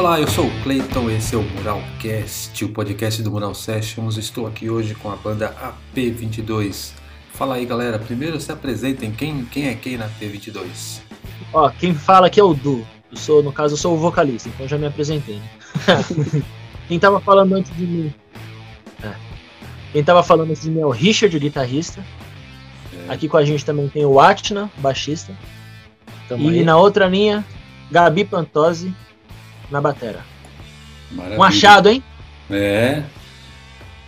Olá, eu sou o Clayton, esse é o Muralcast, o podcast do Mural Sessions. Estou aqui hoje com a banda AP22. Fala aí, galera. Primeiro se apresentem. Quem, quem é quem na AP22? Ó, quem fala aqui é o Du. Eu sou, no caso, eu sou o vocalista, então já me apresentei. Né? quem tava falando antes de mim. É. Quem tava falando antes de mim é o Richard, o guitarrista. É. Aqui com a gente também tem o Atna, baixista. Tamo e aí. na outra linha, Gabi Pantosi, na batera. Maravilha. Um achado, hein? É.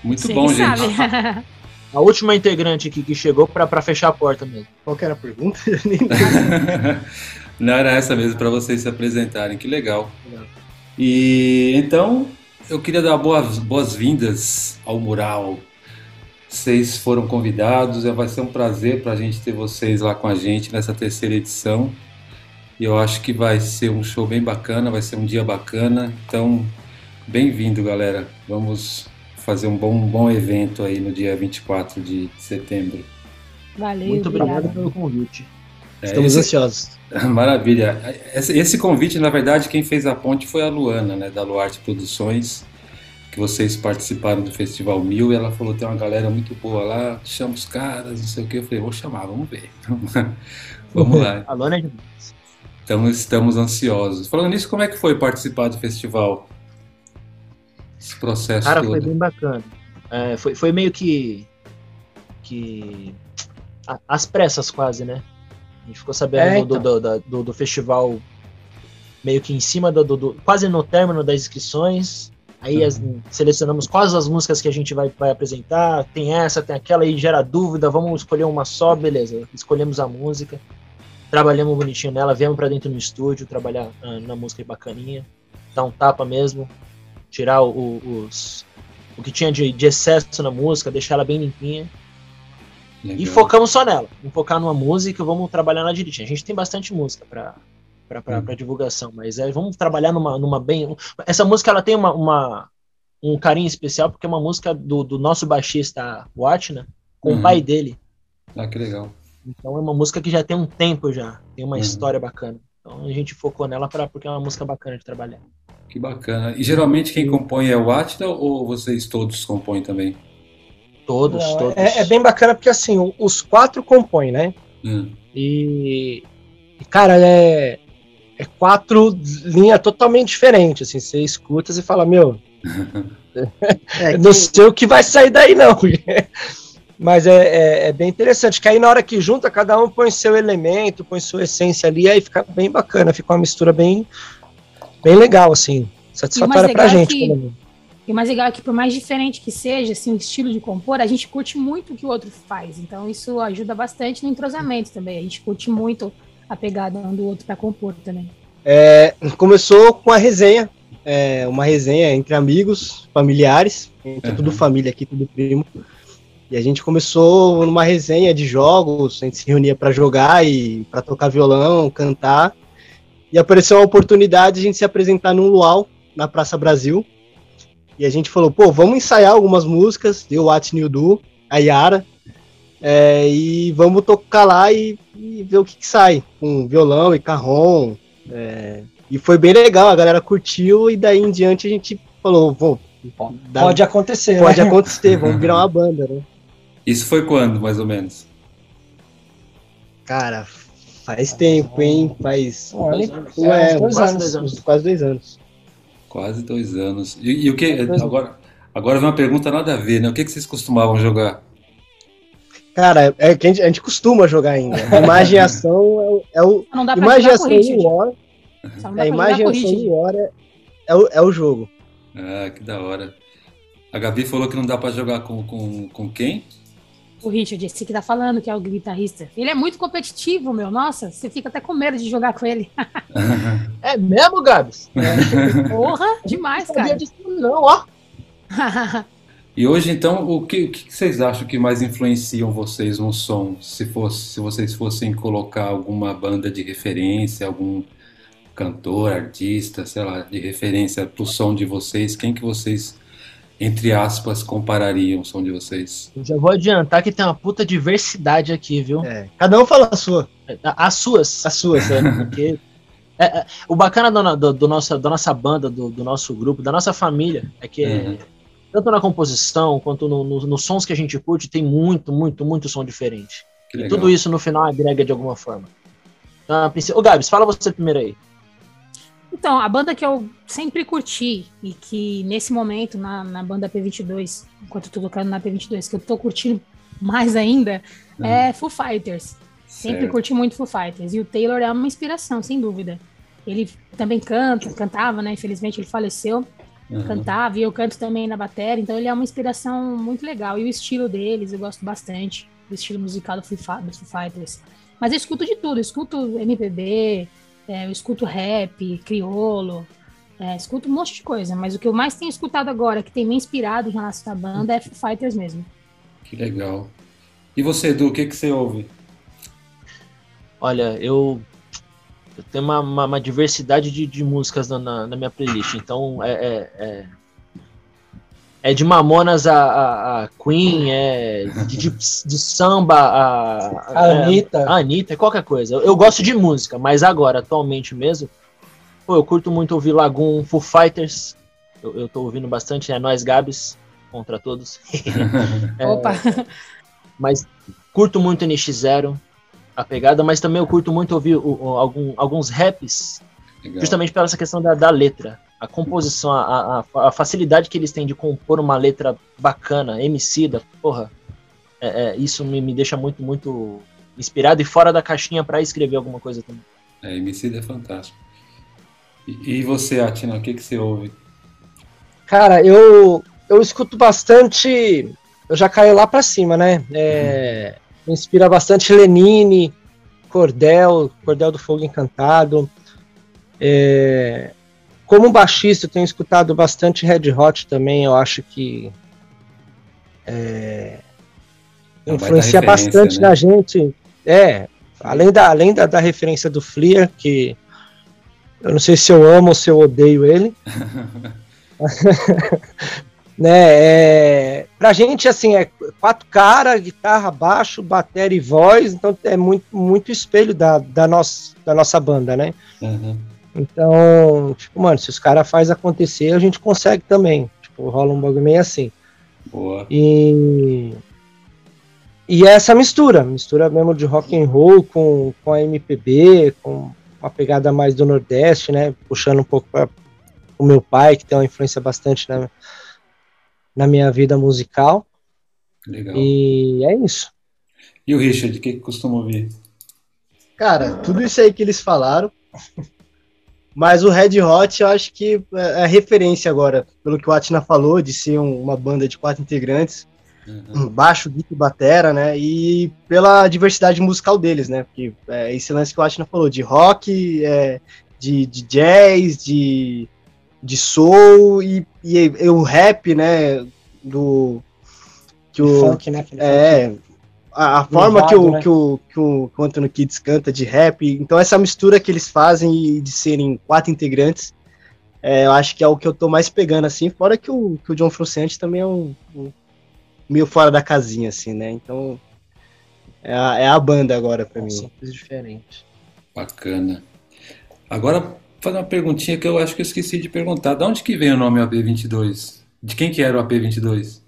Muito Sim, bom, sabe. gente. A última integrante aqui que chegou para fechar a porta mesmo. Qual que era a pergunta? Não era essa mesmo, para vocês se apresentarem. Que legal. legal. E então, eu queria dar boas, boas-vindas ao Mural. Vocês foram convidados, vai ser um prazer para a gente ter vocês lá com a gente nessa terceira edição. E eu acho que vai ser um show bem bacana, vai ser um dia bacana. Então, bem-vindo, galera. Vamos fazer um bom, um bom evento aí no dia 24 de setembro. Valeu, Muito obrigado pelo convite. É, Estamos esse, ansiosos. Maravilha. Esse, esse, convite, na verdade, quem fez a ponte foi a Luana, né, da Luarte Produções, que vocês participaram do Festival Mil, e ela falou, tem uma galera muito boa lá, chama os caras, não sei o que. Eu falei, vou chamar, vamos ver. vamos lá. a Luana é demais. Então estamos ansiosos. Falando nisso, como é que foi participar do festival? Esse processo Cara, todo. foi bem bacana. É, foi, foi meio que. que. As pressas quase, né? A gente ficou sabendo é, então. do, do, do, do, festival meio que em cima do, do, quase no término das inscrições. Aí uhum. as, selecionamos quais as músicas que a gente vai, vai apresentar. Tem essa, tem aquela, aí gera dúvida, vamos escolher uma só, beleza. Escolhemos a música trabalhamos bonitinho nela, viemos para dentro do estúdio, trabalhar uh, na música bacaninha, dar um tapa mesmo, tirar o, os, o que tinha de, de, excesso na música, deixar ela bem limpinha. Legal. E focamos só nela. Vamos focar numa música, vamos trabalhar na direitinho. A gente tem bastante música para para hum. divulgação, mas é, vamos trabalhar numa, numa bem. Essa música ela tem uma, uma um carinho especial porque é uma música do, do nosso baixista Watna com uhum. o pai dele. Ah, que legal. Então é uma música que já tem um tempo já, tem uma uhum. história bacana. Então a gente focou nela pra, porque é uma música bacana de trabalhar. Que bacana. E geralmente quem compõe é o Atila ou vocês todos compõem também? Todos, Não, todos. É, é, bem bacana porque assim, os quatro compõem, né? Hum. E, cara, é, é quatro linhas totalmente diferentes. Assim, você escuta e fala, meu, é, não sei o que vai sair daí, não. Mas é, é, é, bem interessante, que aí na hora que junta, cada um põe seu elemento, põe sua essência ali, aí fica bem bacana, fica uma mistura bem, bem legal, assim, satisfatória pra gente. Que, e o mais legal é que por mais diferente que seja, assim, o estilo de compor, a gente curte muito o que o outro faz, então isso ajuda bastante no entrosamento também, a gente curte muito a pegada um do outro para compor também. É, começou com a resenha, é, uma resenha entre amigos, familiares, entre uhum. tudo família aqui, tudo primo, e a gente começou numa resenha de jogos, a gente se reunia para jogar e para tocar violão, cantar. E apareceu uma oportunidade de a gente se apresentar num luau na Praça Brasil. E a gente falou, pô, vamos ensaiar algumas músicas, deu What New Do, a Yara, é, e vamos tocar lá e, e ver o que, que, sai, com violão e carrom. É, e foi bem legal, a galera curtiu, e daí em diante a gente falou, pô, pode acontecer, Pode né? acontecer, vamos virar uma banda, né? Isso foi quando, mais ou menos? Cara, faz tempo, hein? Faz. Olha, é, dois quase, dois anos. quase dois anos. Quase dois anos. E, e o que. Agora, agora vem uma pergunta nada a ver, né? O que, que vocês costumavam jogar? Cara, é que a gente, a gente costuma jogar ainda. Imagem e ação é, o. É não dá imagem e ação em hora. É, imagem e ação em hora é o, é o jogo. Ah, que da hora. A Gabi falou que não dá para jogar com, com, com quem? O Richard, esse que tá falando, que é o guitarrista. Ele é muito competitivo, meu. Nossa, você fica até com medo de jogar com ele. é mesmo, Gabs? É. Porra, demais, não cara. Disso não, ó. e hoje, então, o que, o que vocês acham que mais influenciam vocês no som? Se, fosse, se vocês fossem colocar alguma banda de referência, algum cantor, artista, sei lá, de referência pro som de vocês, quem que vocês entre aspas, comparariam o som de vocês? Eu já vou adiantar que tem uma puta diversidade aqui, viu? É. Cada um fala a sua. As suas. As suas, é. Porque É, é, o bacana do, do, do, nossa, da nossa banda, do, do, nosso grupo, da nossa família, é que uhum. tanto na composição quanto nos no, no sons que a gente curte, tem muito, muito, muito som diferente. E tudo isso no final agrega de alguma forma. Então, Ô, Gabs, fala você primeiro aí. Então, a banda que eu sempre curti e que nesse momento, na, na banda P22, enquanto eu tô tocando na P22, que eu tô curtindo mais ainda, uhum. é Foo Fighters. Sempre certo. curti muito Foo Fighters. E o Taylor é uma inspiração, sem dúvida. Ele também canta, cantava, né? Infelizmente ele faleceu. Uhum. Cantava e eu canto também na bateria, então ele é uma inspiração muito legal. E o estilo deles eu gosto bastante, o estilo musical do Foo, do Foo Fighters. Mas eu escuto de tudo, eu escuto MPB, é, eu escuto rap, criolo, é, escuto um monte de coisa, mas o que eu mais tenho escutado agora, que tem me inspirado em relação à banda, é Foo Fighters mesmo. Que legal. E você, Edu, o que, que você ouve? Olha, eu, eu tenho uma, uma, uma diversidade de, de músicas na, na, na, minha playlist, então é, é, é, é de Mamonas a, a, a Queen, é de, de, de samba a, a Anitta. A Anitta, qualquer coisa. Eu, gosto de música, mas agora, atualmente mesmo, pô, eu curto muito ouvir Lagoon, Foo Fighters, eu, eu tô ouvindo bastante, é Nós Gabs, contra todos. é, Opa! Mas curto muito NX0, a pegada, mas também eu curto muito ouvir o, o, algum, alguns raps, Legal. justamente pela essa questão da, da letra. A composição, a, a, a, facilidade que eles têm de compor uma letra bacana, emicida, porra, é, é, isso me, me deixa muito, muito inspirado e fora da caixinha para escrever alguma coisa também. É, emicida é fantástico. E, e você, Atina, o que, que você ouve? Cara, eu, eu escuto bastante. Eu já caio lá para cima, né? É, me inspira bastante Lenine, Cordel, Cordel do Fogo Encantado. É, como baixista, eu tenho escutado bastante Red Hot também. Eu acho que é, influencia bastante né? na gente. É, além da, além da, da referência do Fleer, que eu não sei se eu amo ou se eu odeio ele. né? É, pra gente, assim, é quatro caras, guitarra, baixo, bateria e voz, então é muito, muito espelho da, da, nossa, da nossa banda, né? Uhum. Então, tipo, mano, se os caras faz acontecer, a gente consegue também. Tipo, rola um bagulho meio assim. Boa. E e é essa mistura, mistura mesmo de rock and roll com, com a MPB, com uma pegada mais do Nordeste, né? Puxando um pouco para o meu pai, que tem uma influência bastante na, na minha vida musical. Legal. E é isso. E o Richard, o que, que costuma ouvir? Cara, tudo isso aí que eles falaram. Mas o Red Hot eu acho que é a referência agora, pelo que o Atina falou, de ser um, uma banda de quatro integrantes, uhum. baixo, guitarra e batera, né? E pela diversidade musical deles, né? Porque é esse lance que o Atina falou, de rock, é, de, de jazz, de de soul e, e, e, o rap, né? Do. Que o, funk, né? É. A, a forma que, o, né? que, o, que, o, que o Anthony Kids canta de rap, então essa mistura que eles fazem de serem quatro integrantes, é, eu acho que é o que eu tô mais pegando, assim, fora que o, que o John Frusciante também é um, um, meio fora da casinha, assim, né? Então é a, é a banda agora para mim. Simples diferente. Bacana. Agora, fazer uma perguntinha que eu acho que eu esqueci de perguntar. De onde que vem o nome AP22? De quem que era o AP22?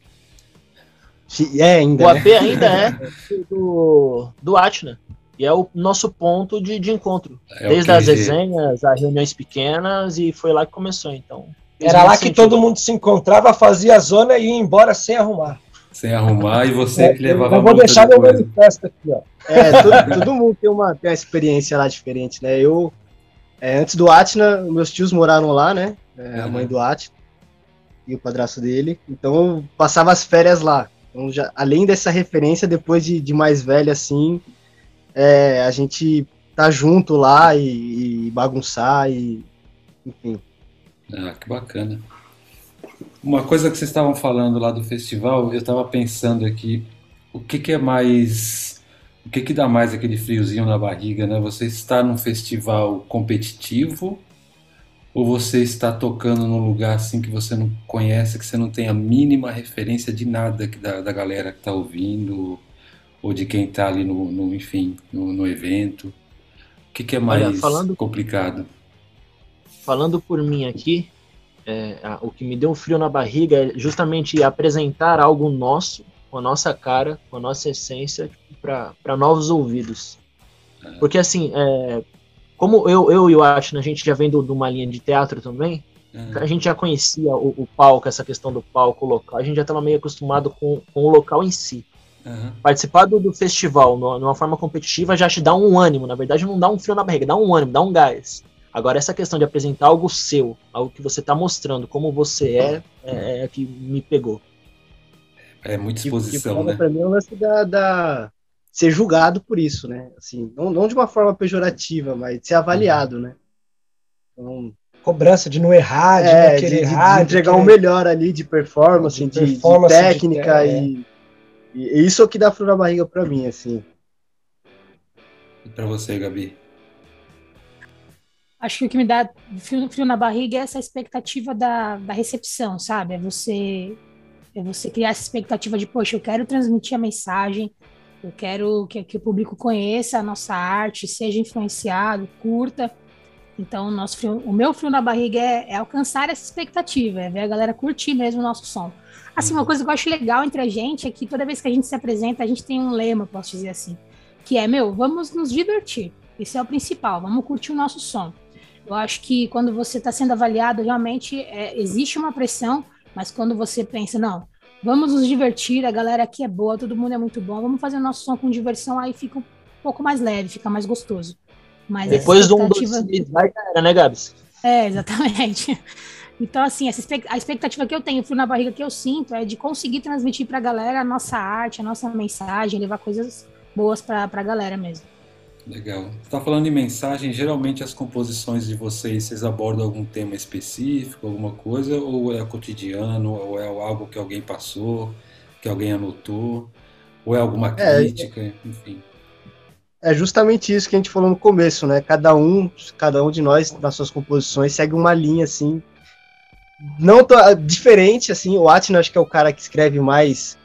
É, ainda. O AP né? ainda é do, do Atna. E é o nosso ponto de, de encontro. É Desde as resenhas, as reuniões pequenas, e foi lá que começou, então. Era lá que todo mundo se encontrava, fazia a zona e ia embora sem arrumar. Sem arrumar, e você é, que levava Eu vou deixar meu manifesto aqui, ó. É, todo, todo mundo tem uma, tem uma experiência lá diferente, né? Eu, é, antes do Atna, meus tios moraram lá, né? É, uhum. A mãe do Atna e o padrasto dele. Então eu passava as férias lá. Então, já, além dessa referência, depois de, de mais velho assim, é, a gente tá junto lá e, e bagunçar e enfim. Ah, que bacana. Uma coisa que vocês estavam falando lá do festival, eu estava pensando aqui, o que, que é mais o que, que dá mais aquele friozinho na barriga, né? Você está num festival competitivo ou você está tocando num lugar assim que você não conhece, que você não tem a mínima referência de nada que da, da galera que está ouvindo ou de quem está ali no, no enfim, no, no, evento? que, que é mais Olha, falando, complicado? Falando por mim aqui, é, o que me deu um frio na barriga é justamente apresentar algo nosso, com a nossa cara, com a nossa essência, tipo, para novos ouvidos. É. Porque assim, é, como eu, eu e o Ashna, a gente já vem de uma linha de teatro também, uhum. a gente já conhecia o, o, palco, essa questão do palco local, a gente já estava meio acostumado com, com o local em si. Uhum. Participar do, do festival no, numa forma competitiva já te dá um ânimo, na verdade não dá um frio na barriga, dá um ânimo, dá um gás. Agora, essa questão de apresentar algo seu, algo que você está mostrando, como você é, é, é, que me pegou. É muita exposição, e, e né? Para mim é o lance da, da, ser julgado por isso, né? Assim, não, não de uma forma pejorativa, mas de ser avaliado, né? Então, Cobrança de não errar, de é, não querer de, errar. De entregar o melhor ali de performance, de, de, performance, de técnica. e, e, isso é o que dá frio na barriga para mim, assim. E para você, Gabi? Acho que o que me dá frio, frio na barriga é essa expectativa da, da recepção, sabe? É você, é você criar essa expectativa de, poxa, eu quero transmitir a mensagem, eu quero que, que o público conheça a nossa arte, seja influenciado, curta. Então, o, nosso frio, o meu frio na barriga é, é, alcançar essa expectativa, é ver a galera curtir mesmo o nosso som. Assim, uma coisa que eu acho legal entre a gente é que toda vez que a gente se apresenta, a gente tem um lema, posso dizer assim, que é, meu, vamos nos divertir. Esse é o principal, vamos curtir o nosso som. Eu acho que quando você está sendo avaliado, realmente é, existe uma pressão, mas quando você pensa, não, vamos nos divertir, a galera aqui é boa, todo mundo é muito bom, vamos fazer o nosso som com diversão, aí fica um pouco mais leve, fica mais gostoso. Mas Depois do um, dois, três, vai, era, né, Gabs? É, exatamente. Então, assim, essa a expectativa que eu tenho, o frio na barriga que eu sinto, é de conseguir transmitir para a galera a nossa arte, a nossa mensagem, levar coisas boas para a galera mesmo. Legal. Você está falando de mensagem, geralmente as composições de vocês, vocês abordam algum tema específico, alguma coisa, ou é cotidiano, ou é algo que alguém passou, que alguém anotou, ou é alguma é, crítica, é, enfim. É justamente isso que a gente falou no começo, né? Cada um, cada um de nós, nas suas composições, segue uma linha, assim, não tão, diferente, assim, o Atino acho que é o cara que escreve mais...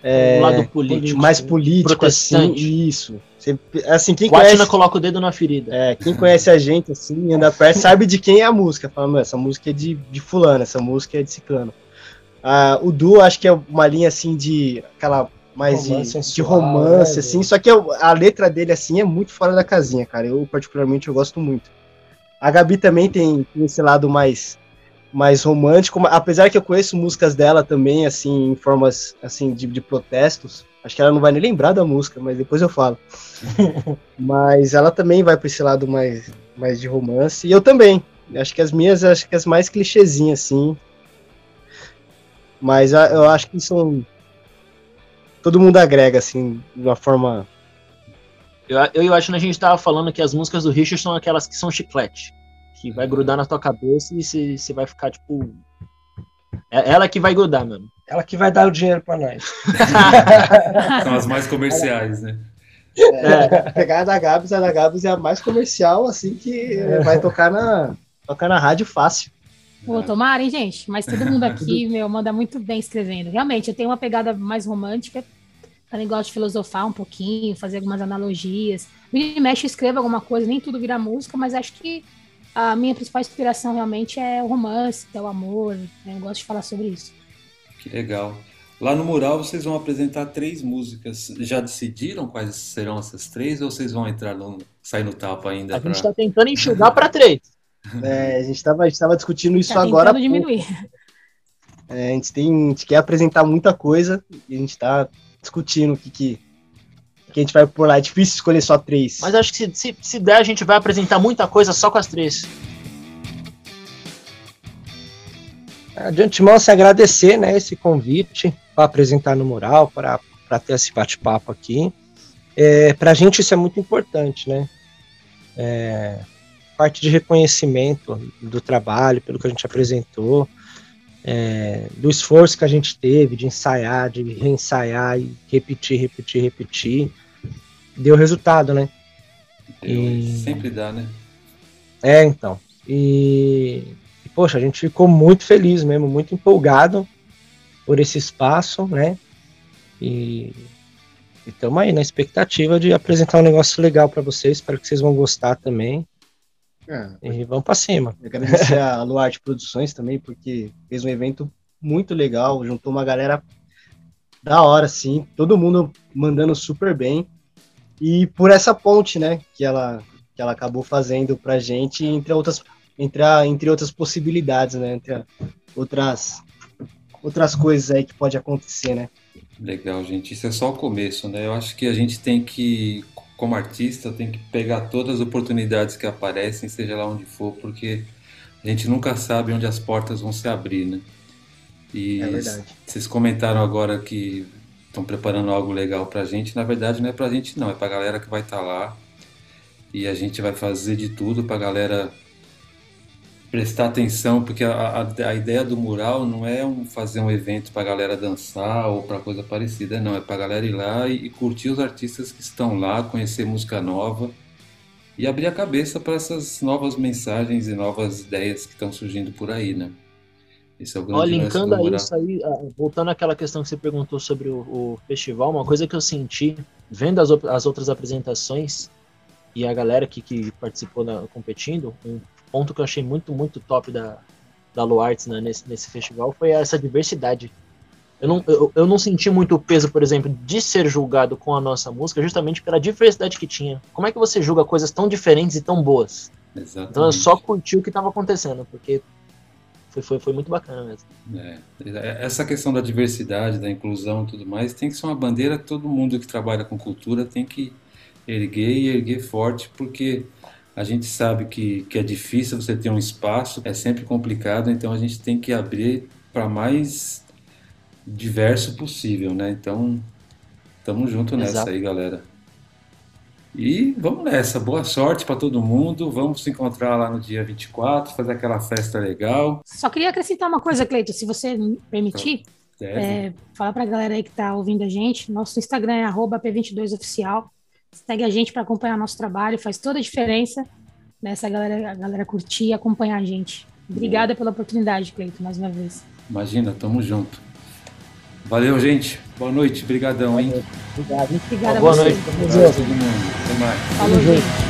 É, lado político. Mais político, assim, isso você, assim, quem Guatina conhece, coloca o dedo na ferida. É, quem conhece a gente, assim, anda perto, sabe de quem é a música. Fala, essa música é de, de fulano, essa música é de ciclano. Ah, o Du, acho que é uma linha, assim, de aquela mais romance de, sensual, de, romance, né, assim, só que a letra dele, assim, é muito fora da casinha, cara. Eu, particularmente, eu gosto muito. A Gabi também tem, tem esse lado mais mais romântico, apesar que eu conheço músicas dela também, assim, em formas, assim, de, de protestos, Acho que ela não vai nem lembrar da música, mas depois eu falo. mas ela também vai para esse lado mais, mais de romance. E eu também. Acho que as minhas, acho que as mais clichêzinhas, assim. Mas eu acho que são. Todo mundo agrega, assim, de uma forma. Eu, eu acho que a gente estava falando que as músicas do Richard são aquelas que são chiclete. Que vai grudar na tua cabeça e você vai ficar, tipo. É ela que vai grudar, mano. Ela que vai dar o dinheiro para nós. São as mais comerciais, né? É, a pegada da Gabs, a da Gabs é a mais comercial, assim, que vai tocar na, tocar na rádio fácil. Pô, tomara, hein, gente? Mas todo mundo aqui, meu, manda muito bem escrevendo. Realmente, eu tenho uma pegada mais romântica. Também gosto de filosofar um pouquinho, fazer algumas analogias. Me mexe, escreva alguma coisa, nem tudo vira música, mas acho que a minha principal inspiração realmente é o romance, é o amor. Né? Eu gosto de falar sobre isso. Que legal. Lá no mural vocês vão apresentar três músicas. Já decidiram quais serão essas três ou vocês vão entrar no sair no tapa ainda? A pra... gente está tentando enxugar para três. É, a gente estava discutindo isso tá agora. diminuir. É, a, gente tem, a gente quer apresentar muita coisa e a gente está discutindo o que, que, que, a gente vai por lá. É difícil escolher só três. Mas acho que se, se, se der, a gente vai apresentar muita coisa só com as três. de antemão se agradecer né, esse convite para apresentar no mural, para ter esse bate-papo aqui. É, para a gente isso é muito importante, né? É, parte de reconhecimento do trabalho, pelo que a gente apresentou, é, do esforço que a gente teve de ensaiar, de reensaiar e repetir, repetir, repetir, deu resultado, né? Deu, e... Sempre dá, né? É, então. E poxa, a gente ficou muito feliz mesmo, muito empolgado por esse espaço, né? E, estamos aí na expectativa de apresentar um negócio legal para vocês, espero que vocês vão gostar também. É, e vamos para cima. Agradecer a Luarte Produções também, porque fez um evento muito legal, juntou uma galera da hora, sim, todo mundo mandando super bem. E por essa ponte, né, que ela, que ela acabou fazendo pra gente, entre outras, entre, a, entre outras possibilidades, né, entre outras, outras coisas aí que pode acontecer, né. Legal, gente. Isso é só o começo, né? Eu acho que a gente tem que, como artista, tem que pegar todas as oportunidades que aparecem, seja lá onde for, porque a gente nunca sabe onde as portas vão se abrir, né? E é verdade. vocês comentaram agora que estão preparando algo legal pra gente. Na verdade, não é pra gente, não. É pra galera que vai estar tá lá. E a gente vai fazer de tudo pra galera prestar atenção, porque a, a, a, ideia do mural não é um, fazer um evento para a galera dançar ou para coisa parecida, não. É para a galera ir lá e, e, curtir os artistas que estão lá, conhecer música nova e abrir a cabeça para essas novas mensagens e novas ideias que estão surgindo por aí, né? Esse é o grande Ó, linkando a isso aí, voltando àquela questão que você perguntou sobre o, o festival, uma coisa que eu senti vendo as, as outras apresentações e a galera que, que participou na, competindo, um ponto que eu achei muito, muito top da, da Luarts né, nesse, nesse festival foi essa diversidade. Eu não, eu, eu não senti muito o peso, por exemplo, de ser julgado com a nossa música, justamente pela diversidade que tinha. Como é que você julga coisas tão diferentes e tão boas? Exatamente. Então eu só curti o que estava acontecendo, porque foi, foi, foi muito bacana mesmo. É, é, essa questão da diversidade, da inclusão e tudo mais, tem que ser uma bandeira que todo mundo que trabalha com cultura tem que erguer e erguer forte, porque a gente sabe que, que é difícil você ter um espaço, é sempre complicado, então a gente tem que abrir para mais diverso possível, né? Então, tamo junto nessa Exato. aí, galera. E vamos nessa, boa sorte para todo mundo. Vamos se encontrar lá no dia 24, fazer aquela festa legal. Só queria acrescentar uma coisa, Cleito, se você me permitir. É, falar para a galera aí que está ouvindo a gente. Nosso Instagram é P22Oficial. Segue a gente para acompanhar nosso trabalho, faz toda a diferença nessa galera, a galera curtir e acompanhar a gente. Obrigada pela oportunidade, Cleito, mais uma vez. Imagina, tamo junto. Valeu, gente. Boa noite. Obrigadão, hein? Obrigado. Obrigada Boa noite. Boa noite. Até mais. Falou, gente.